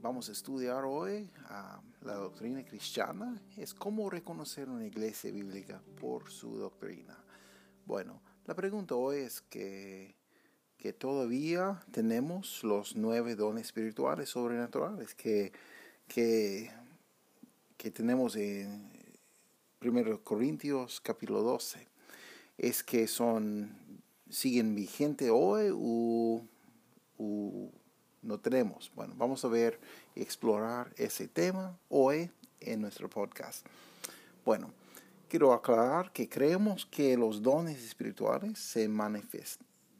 vamos a estudiar hoy la doctrina cristiana es cómo reconocer una iglesia bíblica por su doctrina. Bueno, la pregunta hoy es que, que todavía tenemos los nueve dones espirituales sobrenaturales que, que, que tenemos en 1 Corintios capítulo 12. Es que son, siguen vigentes hoy o no tenemos. Bueno, vamos a ver y explorar ese tema hoy en nuestro podcast. Bueno, quiero aclarar que creemos que los dones espirituales se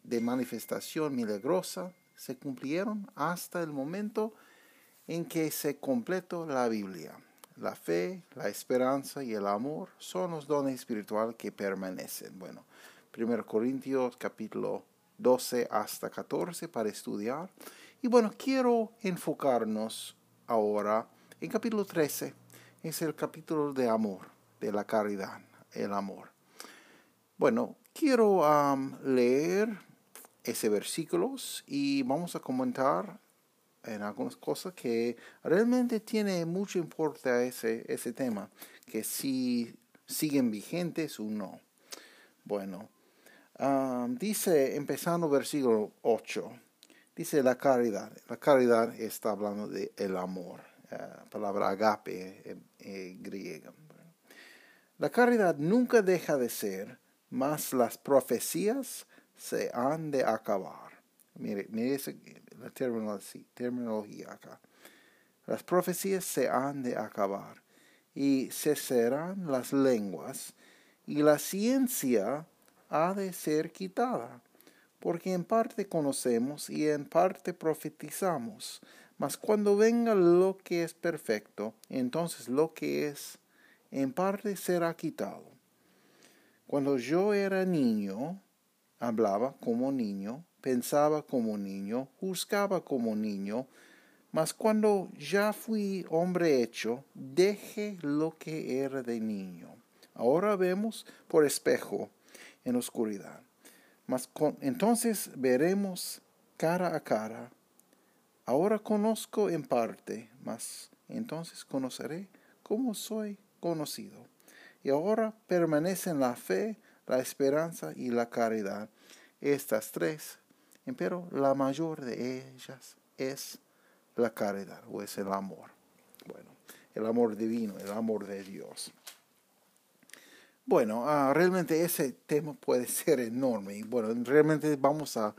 de manifestación milagrosa se cumplieron hasta el momento en que se completó la Biblia. La fe, la esperanza y el amor son los dones espirituales que permanecen. Bueno, 1 Corintios capítulo 12 hasta 14 para estudiar y bueno, quiero enfocarnos ahora en capítulo 13. Es el capítulo de amor, de la caridad, el amor. Bueno, quiero leer ese versículos y vamos a comentar en algunas cosas que realmente tiene mucho importancia ese, ese tema, que si siguen vigentes o no. Bueno, dice empezando versículo 8. Dice la caridad. La caridad está hablando de el amor. eh, palabra agape en, griega. La caridad nunca deja de ser, mas las profecías se han de acabar. Mire, mire la terminología, terminología acá. Las profecías se han de acabar y cesarán las lenguas y la ciencia ha de ser quitada porque en parte conocemos y en parte profetizamos. Mas cuando venga lo que es perfecto, entonces lo que es en parte será quitado. Cuando yo era niño, hablaba como niño, pensaba como niño, juzgaba como niño, mas cuando ya fui hombre hecho, dejé lo que era de niño. Ahora vemos por espejo en oscuridad mas entonces veremos cara a cara. Ahora conozco en parte, mas entonces conoceré cómo soy conocido. Y ahora permanecen la fe, la esperanza y la caridad, estas tres, pero la mayor de ellas es la caridad o es el amor. Bueno, el amor divino, el amor de Dios. Bueno, ah, realmente ese tema puede ser enorme. Y bueno, realmente vamos a,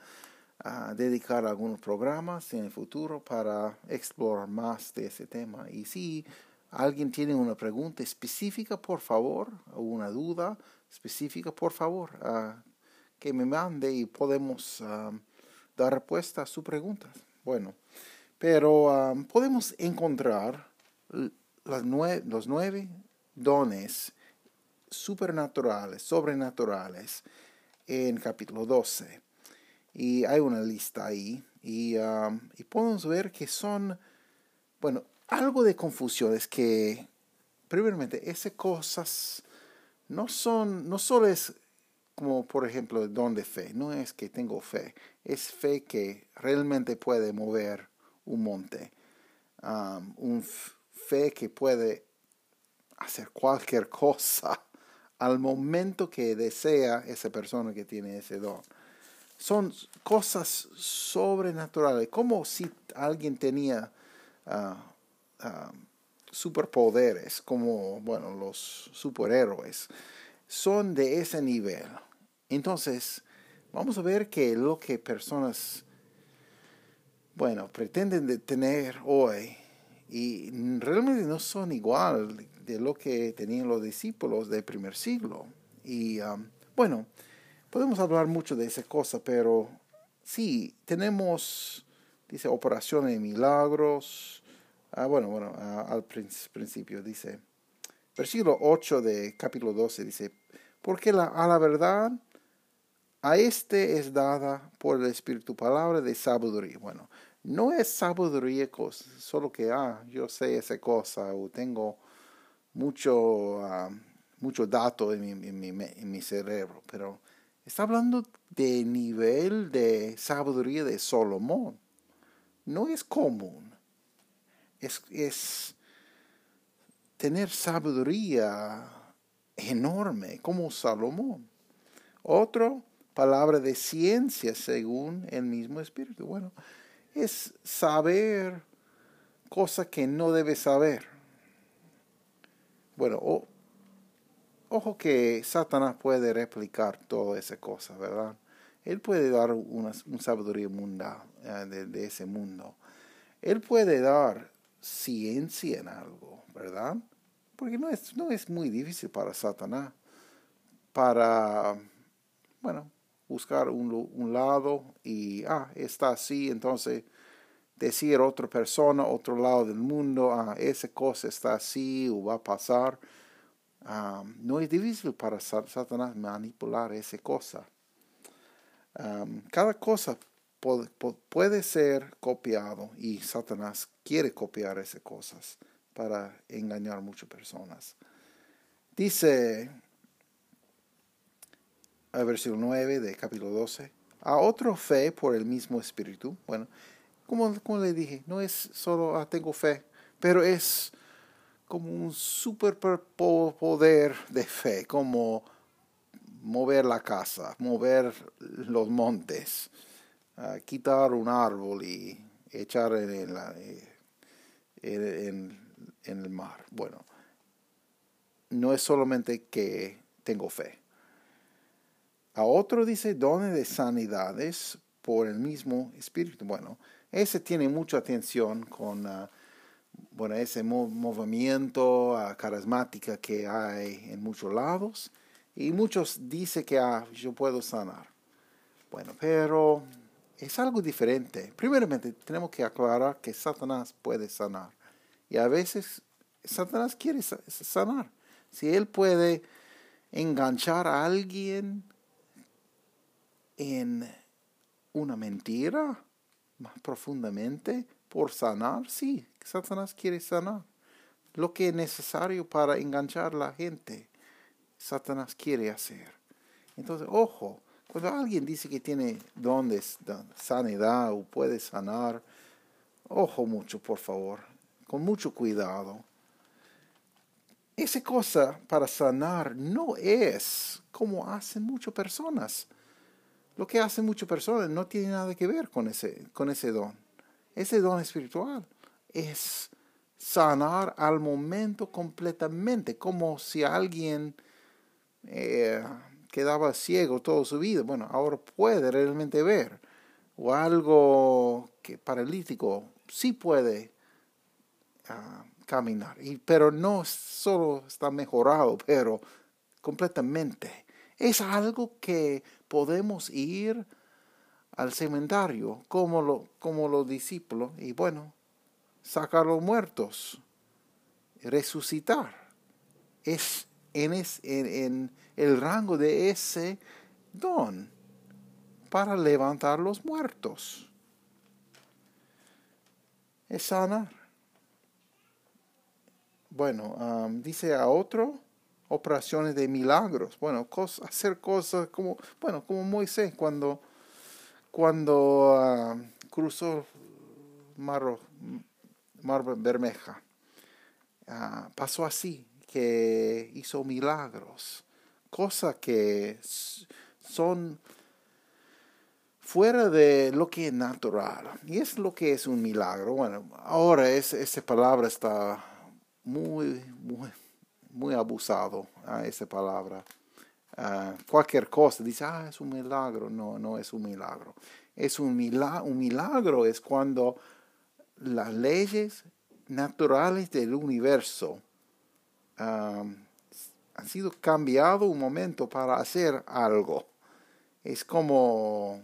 dedicar algunos programas en el futuro para explorar más de ese tema. Y si alguien tiene una pregunta específica, por favor, o una duda específica, por favor, ah, que me mande y podemos ah, dar respuesta a su pregunta. Bueno, pero podemos encontrar las los nueve dones supernaturales, sobrenaturales, en capítulo 12. Y hay una lista ahí. Y, um, y podemos ver que son, bueno, algo de confusión es que, primeramente, esas cosas no son, no solo es como por ejemplo don de fe, no es que tengo fe, es fe que realmente puede mover un monte, um, un fe que puede hacer cualquier cosa al momento que desea esa persona que tiene ese don. Son cosas sobrenaturales, como si alguien tenía ah, ah, superpoderes, como bueno, los superhéroes. Son de ese nivel. Entonces, vamos a ver que lo que personas, bueno, pretenden de tener hoy y realmente no son igual de lo que tenían los discípulos del primer siglo. Y um, bueno, podemos hablar mucho de esa cosa, pero sí, tenemos, dice, operaciones de milagros, Ah, bueno, bueno, al principio dice, versículo 8 de capítulo 12 dice, porque la, a la verdad a este es dada por el Espíritu palabra de sabiduría. Bueno, no es sabiduría solo que, ah, yo sé esa cosa o tengo mucho, uh, mucho dato en mi, en, mi, en mi cerebro, pero está hablando de nivel de sabiduría de Salomón. No es común. Es, es tener sabiduría enorme como Salomón. Otro, palabra de ciencia según el mismo Espíritu. Bueno, es saber cosas que no debe saber. Bueno, ojo que Satanás puede replicar toda esa cosa, ¿verdad? Él puede dar una, sabiduría mundial eh, de, ese mundo. Él puede dar ciencia en algo, ¿verdad? Porque no es, no es muy difícil para Satanás para, bueno, buscar un, un lado y, ah, está así, entonces decir a otra persona, otro lado del mundo, ah, esa cosa está así o va a pasar. Ah, no es difícil para Satanás manipular esa cosa. Cada cosa puede ser copiado y Satanás quiere copiar esas cosas para engañar a muchas personas. Dice el versículo 9 de capítulo 12, a otro fe por el mismo espíritu. Bueno, como, como le dije, no es solo ah, tengo fe, pero es como un superpoder de fe, como mover la casa, mover los montes, ah, quitar un árbol y echar en, en, en el mar. Bueno, no es solamente que tengo fe a otro dice dones de sanidades por el mismo espíritu. Bueno, ese tiene mucha atención con ah, bueno, ese movimiento uh, carismática que hay en muchos lados. Y muchos dicen que ah, yo puedo sanar. Bueno, pero es algo diferente. Primeramente, tenemos que aclarar que Satanás puede sanar. Y a veces Satanás quiere sanar. Si él puede enganchar a alguien en una mentira más profundamente por sanar, sí, Satanás quiere sanar. Lo que es necesario para enganchar a la gente, Satanás quiere hacer. Entonces, ojo, cuando alguien dice que tiene dones de sanidad o puede sanar, ojo mucho, por favor, con mucho cuidado. Esa cosa para sanar no es como hacen muchas personas. Lo que hacen muchas personas no tiene nada que ver con ese, con ese don. Ese don espiritual es sanar al momento completamente, como si alguien eh, quedaba ciego toda su vida. Bueno, ahora puede realmente ver. O algo que paralítico sí puede ah, caminar. Y, pero no solo está mejorado, pero completamente. Es algo que podemos ir al cementerio como, lo, como los discípulos y bueno, sacar los muertos, resucitar. Es en, en el rango de ese don para levantar los muertos. Es sanar. Bueno, dice a otro, operaciones de milagros, bueno, hacer cosas como, bueno, como Moisés cuando, cuando ah, cruzó Mar, Mar Bermeja. Ah, pasó así, que hizo milagros, cosas que son fuera de lo que es natural. Y es lo que es un milagro. Bueno, ahora es, esa palabra está muy, muy, muy abusado a esa palabra. cualquier cosa, dice, ah, es un milagro. No, no es un milagro. Es un milagro, un milagro es cuando las leyes naturales del universo han sido cambiado un momento para hacer algo. Es como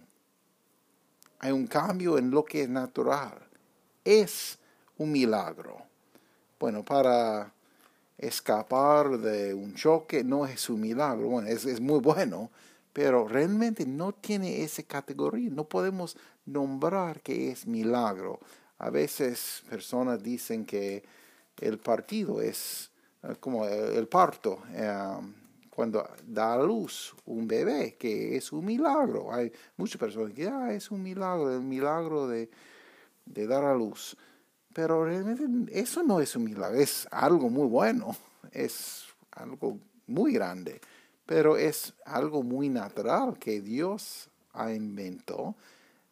hay un cambio en lo que es natural. Es un milagro? Bueno, para escapar de un choque no es un milagro. Bueno, es, es muy bueno, pero realmente no tiene esa categoría. No podemos nombrar que es milagro. A veces personas dicen que el partido es eh, como el parto, eh, cuando da a luz un bebé, que es un milagro. Hay muchas personas que dicen, ah, es un milagro, el milagro de, de dar a luz. Pero realmente eso no es un milagro, es algo muy bueno, es algo muy grande, pero es algo muy natural que Dios ha inventado,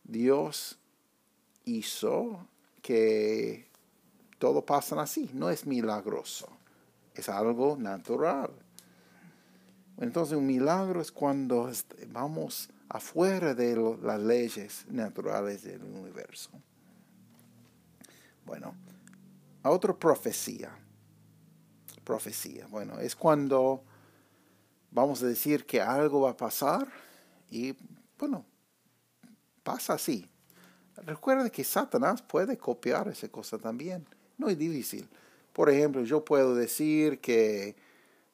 Dios hizo que todo pasa así, no es milagroso, es algo natural. Entonces un milagro es cuando vamos afuera de las leyes naturales del universo. Bueno, a otra profecía. Profecía. Bueno, es cuando vamos a decir que algo va a pasar y, bueno, pasa así. Recuerda que Satanás puede copiar esa cosa también. No es difícil. Por ejemplo, yo puedo decir que,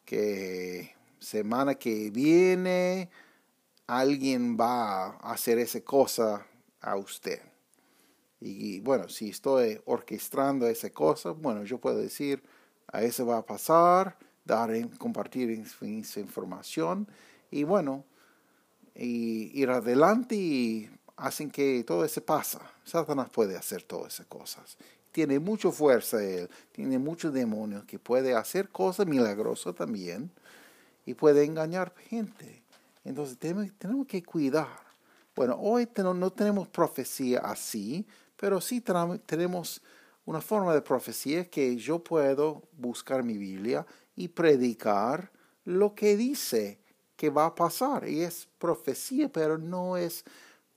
que semana que viene alguien va a hacer esa cosa a usted. Y bueno, si estoy orquestando esa cosa, bueno, yo puedo decir, a eso va a pasar, dar, compartir esa información y bueno, y ir adelante y hacen que todo eso pasa. Satanás puede hacer todas esas cosas. Tiene mucha fuerza él, tiene muchos demonios que puede hacer cosas milagrosas también y puede engañar gente. Entonces tenemos, tenemos que cuidar. Bueno, hoy no tenemos profecía así, pero sí tenemos una forma de profecía que yo puedo buscar mi Biblia y predicar lo que dice que va a pasar. Y es profecía, pero no es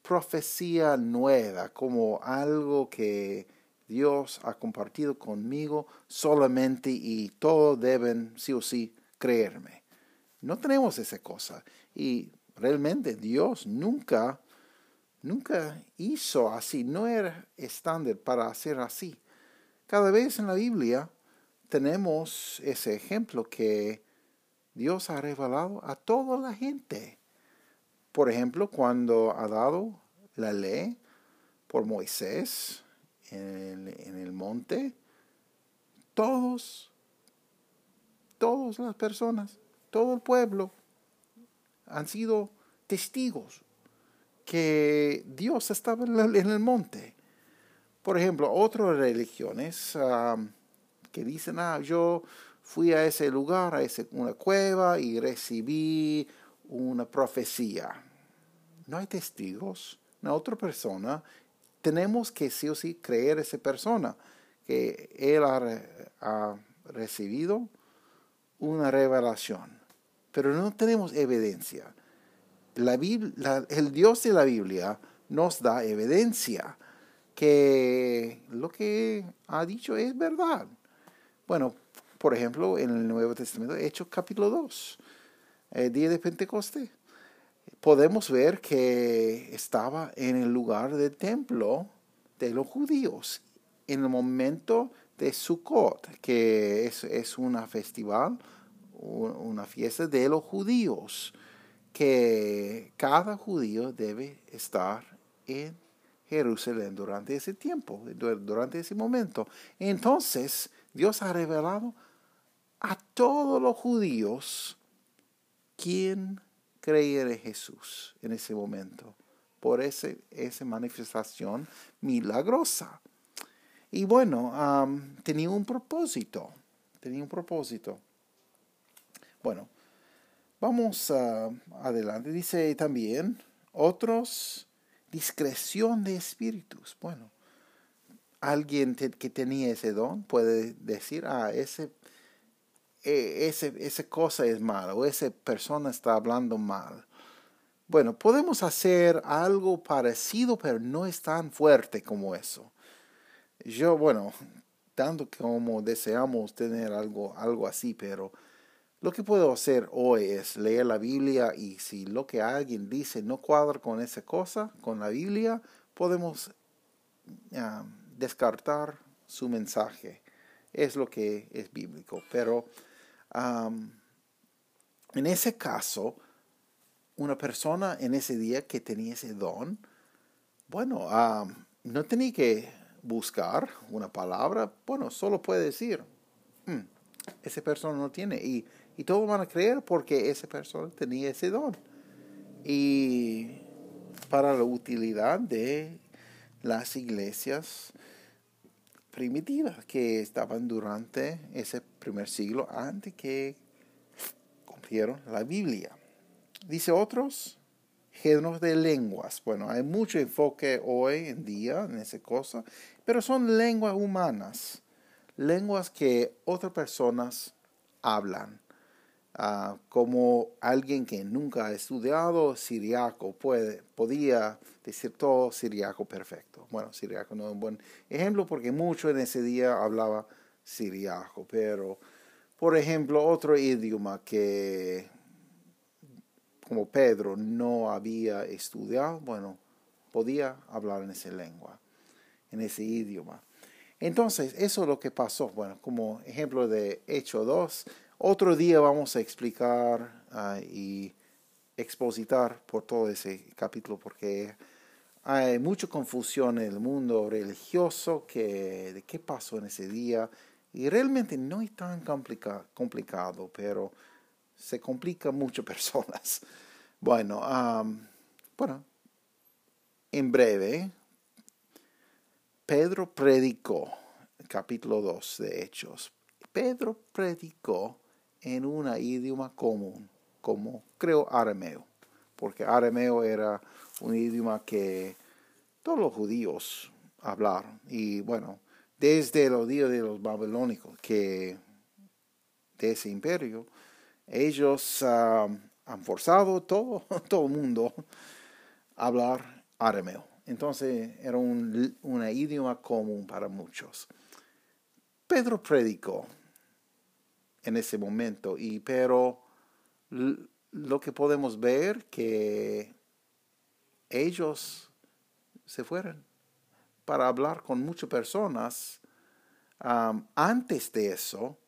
profecía nueva, como algo que Dios ha compartido conmigo solamente y todos deben sí o sí creerme. No tenemos esa cosa. Y realmente Dios nunca nunca hizo así, no era estándar para hacer así. Cada vez en la Biblia tenemos ese ejemplo que Dios ha revelado a toda la gente. Por ejemplo, cuando ha dado la ley por Moisés en el, en el monte, todos, todas las personas, todo el pueblo han sido testigos que Dios estaba en el monte. Por ejemplo, otras religiones que dicen, ah, yo fui a ese lugar, a ese, una cueva y recibí una profecía. No hay testigos, no otra persona. Tenemos que sí o sí creer esa persona, que él ha recibido una revelación. Pero no tenemos evidencia la el Dios de la Biblia nos da evidencia que lo que ha dicho es verdad. Bueno, por ejemplo, en el Nuevo Testamento, Hechos capítulo 2, el día de Pentecostés, podemos ver que estaba en el lugar del templo de los judíos, en el momento de Sukkot, que es, es una festival, una fiesta de los judíos que cada judío debe estar en Jerusalén durante ese tiempo, durante ese momento. Entonces, Dios ha revelado a todos los judíos quién creía en Jesús en ese momento, por ese, esa manifestación milagrosa. Y bueno, tenía un propósito, tenía un propósito. Bueno, Vamos adelante. Dice también, otros, discreción de espíritus. Bueno, alguien que tenía ese don puede decir, ah, ese, e, ese, esa cosa es mala o esa persona está hablando mal. Bueno, podemos hacer algo parecido, pero no es tan fuerte como eso. Yo, bueno, tanto como deseamos tener algo, algo así, pero lo que puedo hacer hoy es leer la Biblia y si lo que alguien dice no cuadra con esa cosa, con la Biblia, podemos descartar su mensaje. Es lo que es bíblico. Pero en ese caso, una persona en ese día que tenía ese don, bueno, no tenía que buscar una palabra, bueno, solo puede decir, mm, esa persona no tiene. Y, y todos van a creer porque esa persona tenía ese don. Y para la utilidad de las iglesias primitivas que estaban durante ese primer siglo antes que cumplieron la Biblia. Dice otros, géneros de lenguas. Bueno, hay mucho enfoque hoy en día en esa cosa, pero son lenguas humanas, lenguas que otras personas hablan. Ah, como alguien que nunca ha estudiado siriaco puede, podía decir todo siriaco perfecto. Bueno, siriaco no es un buen ejemplo porque mucho en ese día hablaba siriaco, pero por ejemplo otro idioma que como Pedro no había estudiado, bueno, podía hablar en esa lengua, en ese idioma. Entonces, eso es lo que pasó. Bueno, como ejemplo de Hecho 2, otro día vamos a explicar ah, y expositar por todo ese capítulo porque hay mucha confusión en el mundo religioso que, de qué pasó en ese día y realmente no es tan complicado, pero se complica mucho personas. Bueno, bueno, en breve, Pedro predicó, capítulo 2 de Hechos. Pedro predicó en un idioma común, como creo arameo, porque arameo era un idioma que todos los judíos hablaron. Y bueno, desde los días de los babilónicos, que de ese imperio, ellos ah, han forzado todo, todo el mundo a hablar arameo. Entonces era un, un idioma común para muchos. Pedro predicó en ese momento. Y pero lo que podemos ver que ellos se fueron para hablar con muchas personas antes de eso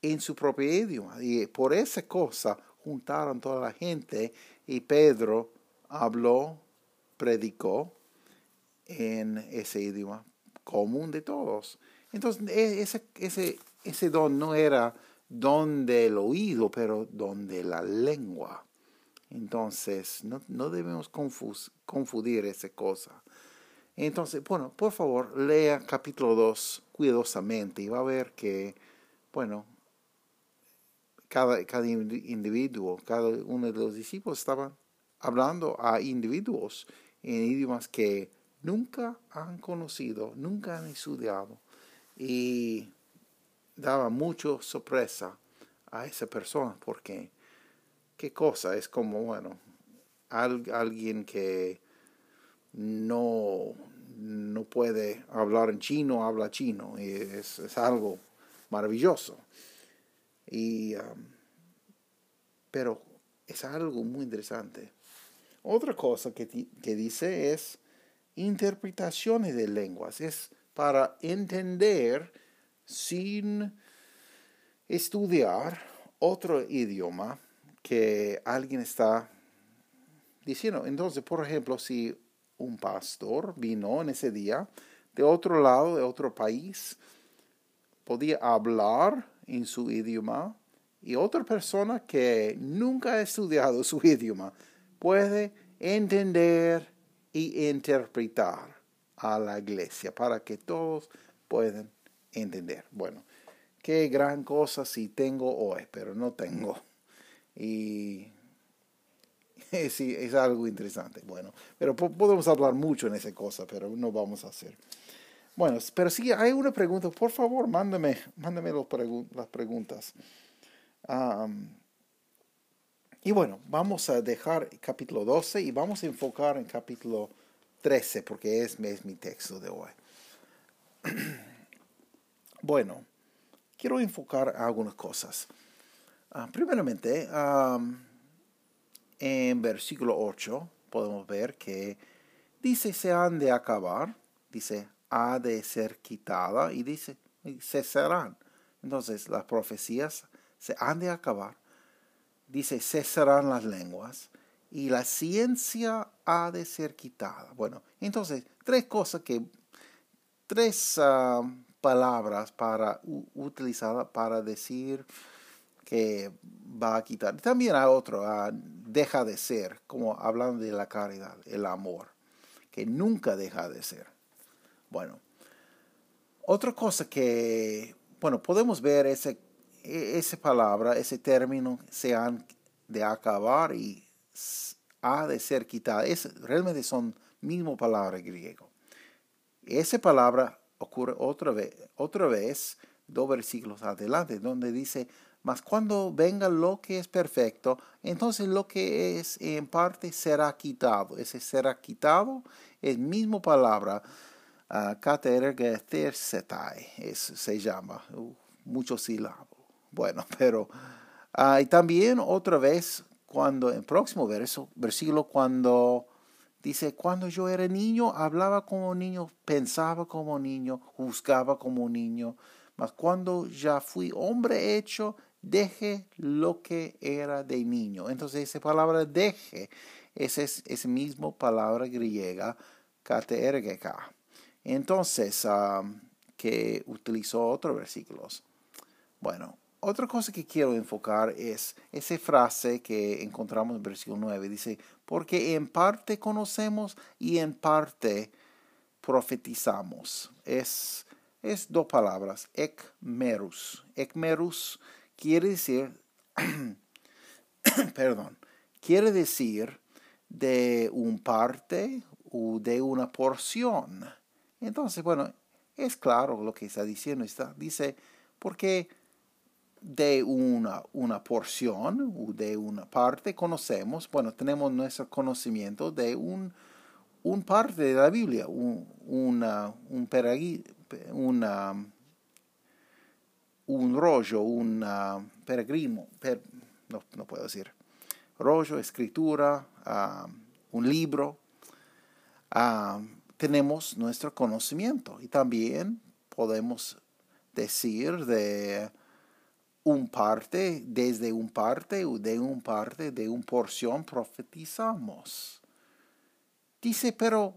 en su propio idioma. Y por esa cosa juntaron toda la gente y Pedro habló, predicó en ese idioma común de todos. Entonces, e, ese, ese ese don no era don del oído, pero don de la lengua. Entonces, no, debemos confundir esa cosa. Entonces, bueno, por favor, lea capítulo 2 cuidadosamente y va a ver que, bueno, cada, cada individuo, cada uno de los discípulos estaban hablando a individuos en idiomas que nunca han conocido, nunca han estudiado. Y daba mucho sorpresa a esa persona porque qué cosa es como bueno alguien que no no puede hablar en chino habla chino y es, es algo maravilloso. Y um, pero es algo muy interesante. Otra cosa que, que dice es interpretaciones de lenguas. Es para entender sin estudiar otro idioma que alguien está diciendo. Entonces, por ejemplo, si un pastor vino en ese día de otro lado, de otro país, podía hablar en su idioma y otra persona que nunca ha estudiado su idioma puede entender y interpretar a la iglesia para que todos puedan entender. Bueno, qué gran cosa si tengo hoy, pero no tengo. Y sí, es algo interesante. Bueno, pero podemos hablar mucho en esa cosa, pero no vamos a hacer. Bueno, pero si hay una pregunta, por favor, mándame, mándame las preguntas. y bueno, vamos a dejar capítulo 12 y vamos a enfocar en capítulo 13 porque es, es mi texto de hoy. Bueno, quiero enfocar algunas cosas. Ah, primeramente, en versículo 8 podemos ver que dice se han de acabar, dice ha de ser quitada y dice, cesarán. Entonces las profecías se han de acabar. Dice, cesarán las lenguas y la ciencia ha de ser quitada. Bueno, entonces, tres cosas que, tres ah, palabras para utilizadas para decir que va a quitar. También hay otro, deja de ser, como hablando de la caridad, el amor, que nunca deja de ser. Bueno, otra cosa que, bueno, podemos ver ese, e, esa palabra, ese término, se han de acabar y ha de ser quitada. Es, realmente son mismo palabra griego. Esa palabra ocurre otra vez, otra vez, dos versículos adelante, donde dice, mas cuando venga lo que es perfecto, entonces lo que es en parte será quitado. Ese será quitado es mismo palabra, uh, es, se llama, uh, mucho sílabo. Bueno, pero uh, y también otra vez cuando, en el próximo verso, versículo, cuando dice, cuando yo era niño, hablaba como niño, pensaba como niño, juzgaba como niño, mas cuando ya fui hombre hecho, deje lo que era de niño. Entonces esa palabra deje es esa misma palabra griega, katergeka. Entonces, um, que utilizó otros versículos. Bueno, otra cosa que quiero enfocar es esa frase que encontramos en versículo 9. Dice, porque en parte conocemos y en parte profetizamos. Es, es dos palabras, ekmerus. Ekmerus quiere decir, perdón, quiere decir de un parte o de una porción. Entonces, bueno, es claro lo que está diciendo. Dice, porque de una, una porción o de una parte conocemos, bueno, tenemos nuestro conocimiento de un, un parte de la Biblia, un, un, una, un rollo, un peregrino, no, no, puedo decir, rollo, escritura, ah, un libro, ah, tenemos nuestro conocimiento. Y también podemos decir de un parte, desde un parte o de un parte, de un porción profetizamos. Dice, pero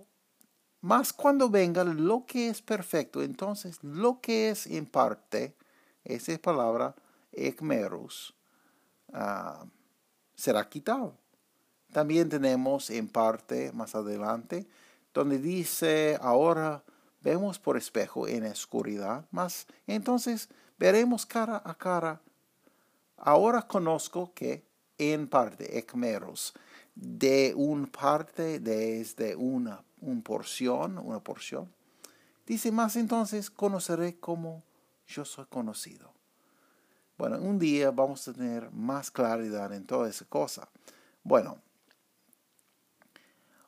más cuando venga lo que es perfecto, entonces lo que es en parte, esa es palabra ekmeros, ah, será quitado. También tenemos en parte más adelante, donde dice, ahora vemos por espejo en oscuridad, más entonces veremos cara a cara. Ahora conozco que en parte, ekmeros, de un parte, desde una, un porción, una porción. Dice más entonces, conoceré como yo soy conocido. Bueno, un día vamos a tener más claridad en toda esa cosa. Bueno,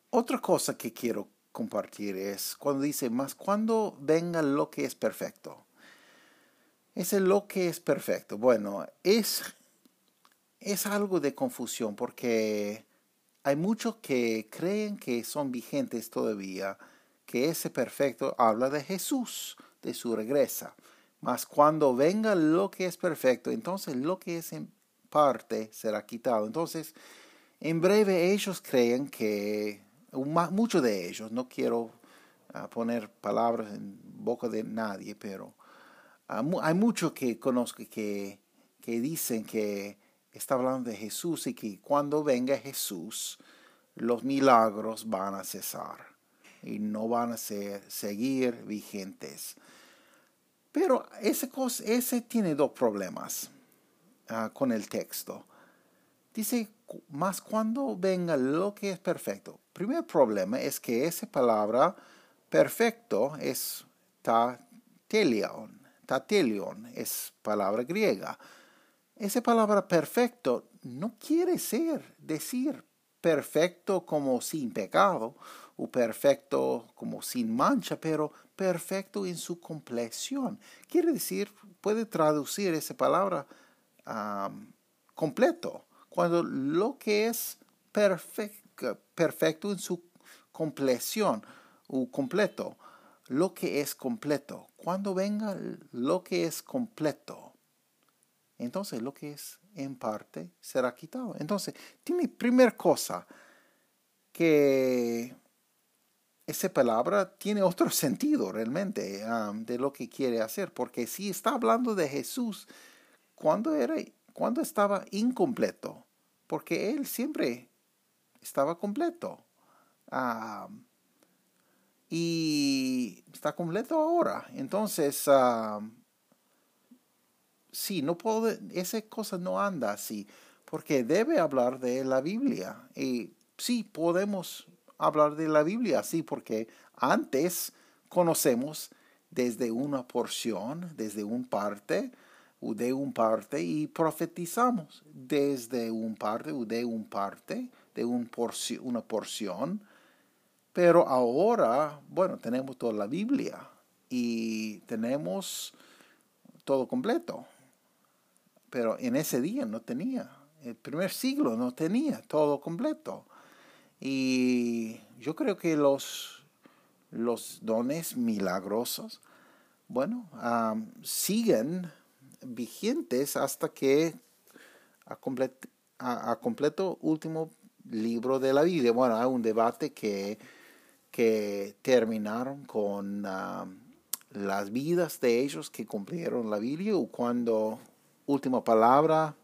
otra cosa que quiero compartir es cuando dice, más cuando venga lo que es perfecto. Ese lo que es perfecto. Bueno, es, es algo de confusión porque hay muchos que creen que son vigentes todavía, que ese perfecto habla de Jesús, de su regresa. Mas cuando venga lo que es perfecto, entonces lo que es en parte será quitado. Entonces, en breve ellos creen que, muchos de ellos, no quiero ah, poner palabras en boca de nadie, pero hay muchos que conozco que, dicen que está hablando de Jesús y que cuando venga Jesús, los milagros van a cesar y no van a seguir vigentes. Pero ese, tiene dos problemas ah, con el texto. Dice, más cuando venga lo que es perfecto. Primer problema es que esa palabra perfecto es ta tatelion es palabra griega. Esa palabra perfecto no quiere ser decir perfecto como sin pecado o perfecto como sin mancha, pero perfecto en su compleción. Quiere decir, puede traducir esa palabra completo, cuando lo que es perfecto, perfecto en su compleción o completo lo que es completo. Cuando venga lo que es completo, entonces lo que es en parte será quitado. Entonces, tiene primera cosa que esa palabra tiene otro sentido realmente um, de lo que quiere hacer, porque si está hablando de Jesús cuando era cuando estaba incompleto, porque él siempre estaba completo. Um, y está completo ahora. Entonces, um, sí, no puedo, esa cosa no anda así, porque debe hablar de la Biblia. Y sí, podemos hablar de la Biblia, sí, porque antes conocemos desde una porción, desde un parte, o de un parte, y profetizamos desde un parte o de un parte, de un una porción. Pero ahora, bueno, tenemos toda la Biblia y tenemos todo completo. Pero en ese día no tenía. El primer siglo no tenía todo completo. Y yo creo que los, los dones milagrosos, bueno, siguen vigentes hasta que a, completo último libro de la Biblia. Bueno, hay un debate que, que terminaron con las vidas de ellos que cumplieron la Biblia o cuando última palabra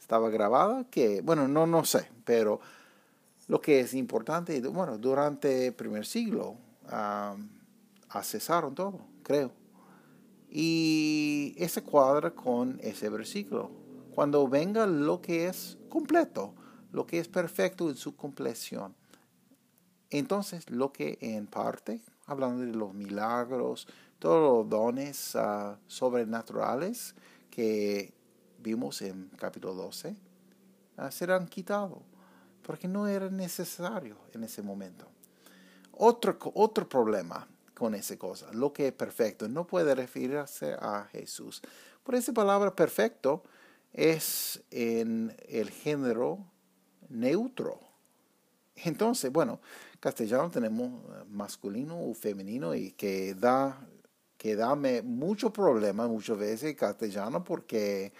estaba grabada, que, bueno, no, no sé, pero lo que es importante, bueno, durante el primer siglo um, cesaron todo, creo. Y ese cuadra con ese versículo. Cuando venga lo que es completo, lo que es perfecto en su compleción. Entonces, lo que en parte, hablando de los milagros, todos los dones ah, sobrenaturales que vimos en capítulo 12, ah, serán quitados porque no era necesario en ese momento. Otro, otro problema con esa cosa, lo que es perfecto, no puede referirse a Jesús. Por esa palabra perfecto es en el género neutro. Entonces, bueno, castellano tenemos masculino o femenino y que da que mucho problema muchas veces castellano porque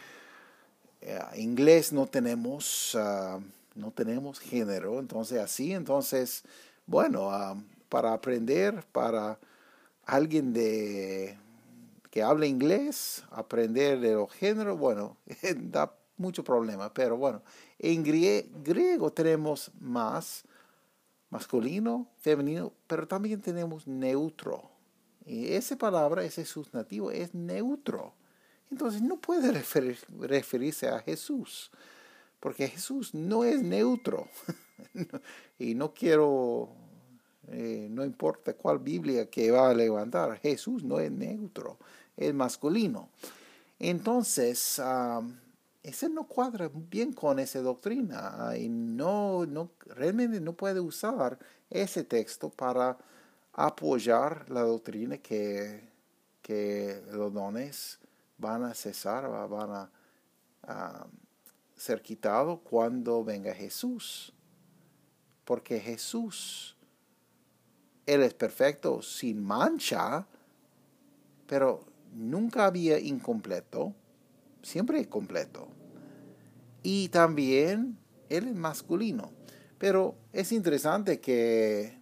eh, inglés no tenemos ah, no tenemos género, entonces así, entonces, bueno, ah, para aprender, para alguien de que habla inglés, aprender de los géneros, bueno, da mucho problema, pero bueno, en griego tenemos más masculino, femenino, pero también tenemos neutro. Y esa palabra, ese sustantivo, es neutro. Entonces no puede referirse a Jesús porque Jesús no es neutro. y no quiero, eh, no importa cuál Biblia que va a levantar, Jesús no es neutro, es masculino. Entonces, ese no cuadra bien con esa doctrina y no, no, realmente no puede usar ese texto para apoyar la doctrina que, que los dones van a cesar, van a ser quitado cuando venga Jesús. Porque Jesús, Él es perfecto, sin mancha, pero nunca había incompleto, siempre completo. Y también Él es masculino. Pero es interesante que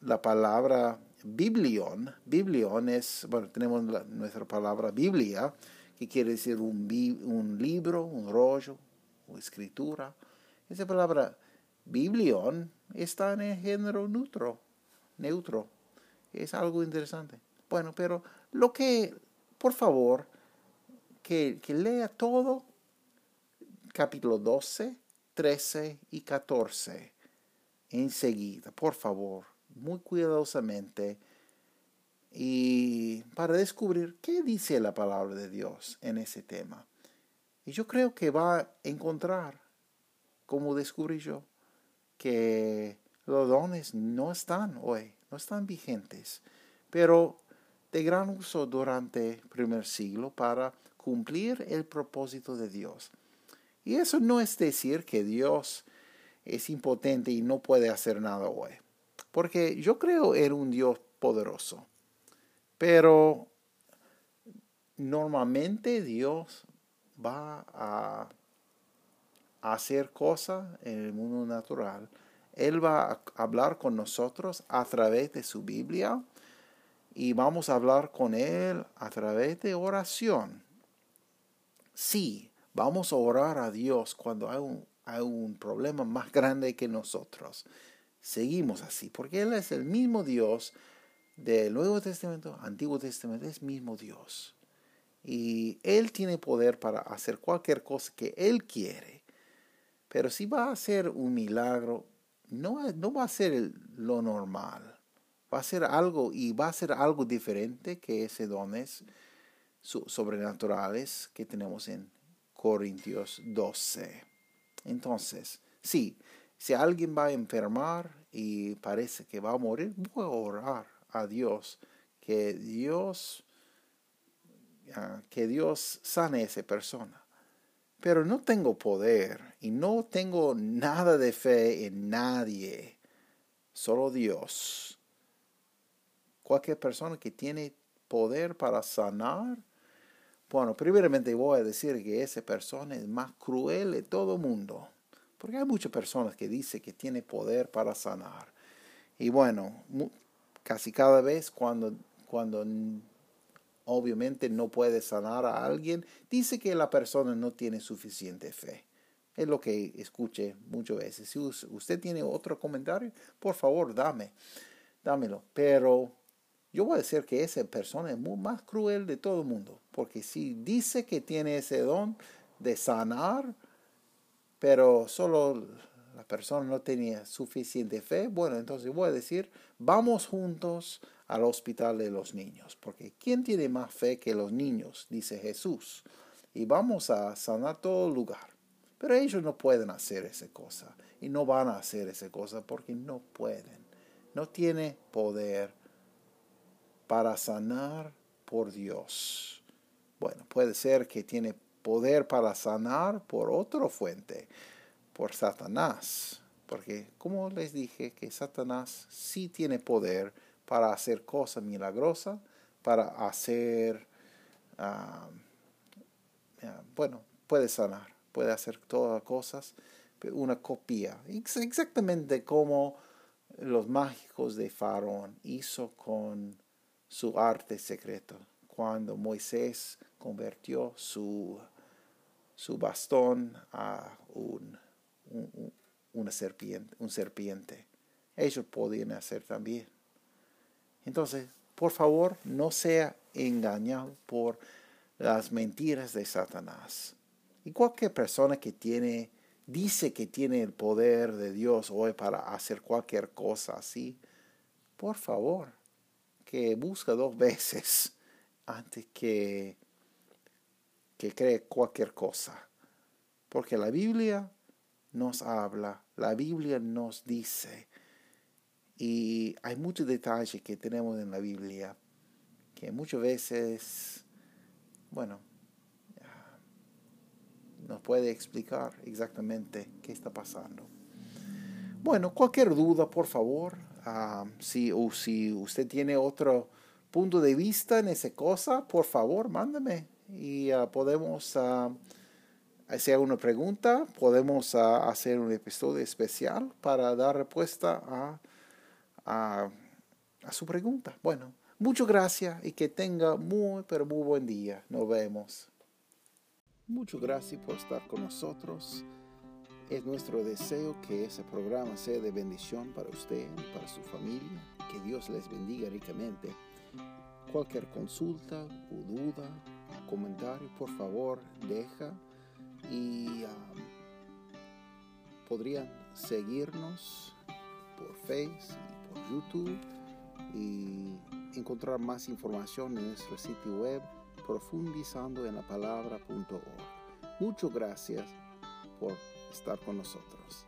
la palabra biblion, biblion es, bueno, tenemos nuestra palabra Biblia, que quiere decir un, un libro, un rollo, escritura. Esa palabra biblion está en el género neutro, neutro. Es algo interesante. Bueno, pero lo que, por favor, que, que lea todo, capítulo 12, 13 y 14, enseguida, por favor, muy cuidadosamente, y para descubrir qué dice la palabra de Dios en ese tema. Y yo creo que va a encontrar, como descubrí yo, que los dones no están hoy, no están vigentes, pero de gran uso durante el primer siglo para cumplir el propósito de Dios. Y eso no es decir que Dios es impotente y no puede hacer nada hoy, porque yo creo en un Dios poderoso. Pero normalmente Dios va a hacer cosas en el mundo natural. Él va a hablar con nosotros a través de su Biblia y vamos a hablar con Él a través de oración. Sí, vamos a orar a Dios cuando hay un, hay un problema más grande que nosotros. Seguimos así, porque Él es el mismo Dios del Nuevo Testamento, Antiguo Testamento, es mismo Dios. Y Él tiene poder para hacer cualquier cosa que Él quiere. Pero si va a hacer un milagro, no, no va a ser lo normal. Va a ser algo y va a ser algo diferente que ese dones sobrenaturales que tenemos en Corintios 12. Entonces, sí, si alguien va a enfermar y parece que va a morir, voy a orar a Dios que Dios ah, que Dios sane a esa persona. Pero no tengo poder y no tengo nada de fe en nadie, solo Dios. Cualquier persona que tiene poder para sanar, bueno, primeramente voy a decir que esa persona es más cruel de todo el mundo. Porque hay muchas personas que dicen que tiene poder para sanar. Y bueno, casi cada vez cuando, cuando obviamente no puede sanar a alguien, dice que la persona no tiene suficiente fe. Es lo que escuché muchas veces. Si usted tiene otro comentario, por favor, dame, dámelo. Pero yo voy a decir que esa persona es muy más cruel de todo el mundo, porque si dice que tiene ese don de sanar, pero solo la persona no tenía suficiente fe, bueno, entonces voy a decir, vamos juntos al hospital de los niños, porque ¿quién tiene más fe que los niños? Dice Jesús. Y vamos a sanar todo lugar. Pero ellos no pueden hacer esa cosa y no van a hacer esa cosa porque no pueden. No tiene poder para sanar por Dios. Bueno, puede ser que tiene poder para sanar por otra fuente, por Satanás. Porque, como les dije, que Satanás sí tiene poder para hacer cosas milagrosas, para hacer, ah, bueno, puede sanar, puede hacer todas las cosas, una copia, exactamente como los mágicos de Faraón hizo con su arte secreto. Cuando Moisés convirtió su, su bastón a un, una serpiente, un serpiente, ellos podían hacer también. Entonces, por favor, no sea engañado por las mentiras de Satanás. Y cualquier persona que tiene, dice que tiene el poder de Dios hoy para hacer cualquier cosa así, por favor, que busca dos veces antes que, que cree cualquier cosa. Porque la Biblia nos habla, la Biblia nos dice, y hay muchos detalles que tenemos en la Biblia que muchas veces, bueno, nos puede explicar exactamente qué está pasando. Bueno, cualquier duda, por favor, Ah, si, o si usted tiene otro punto de vista en esa cosa, por favor, mándame y uh, podemos uh, hacer una pregunta, podemos hacer un episodio especial para dar respuesta a, a, a su pregunta. Bueno, muchas gracias y que tenga muy, pero muy buen día. Nos vemos. Muchas gracias por estar con nosotros. Es nuestro deseo que ese programa sea de bendición para usted y para su familia. Que Dios les bendiga ricamente. Cualquier consulta o duda, comentario, por favor, deja. Y um, podrían seguirnos por Facebook y por YouTube y encontrar más información en nuestro sitio web profundizando en la palabra.org. Muchas gracias por estar con nosotros.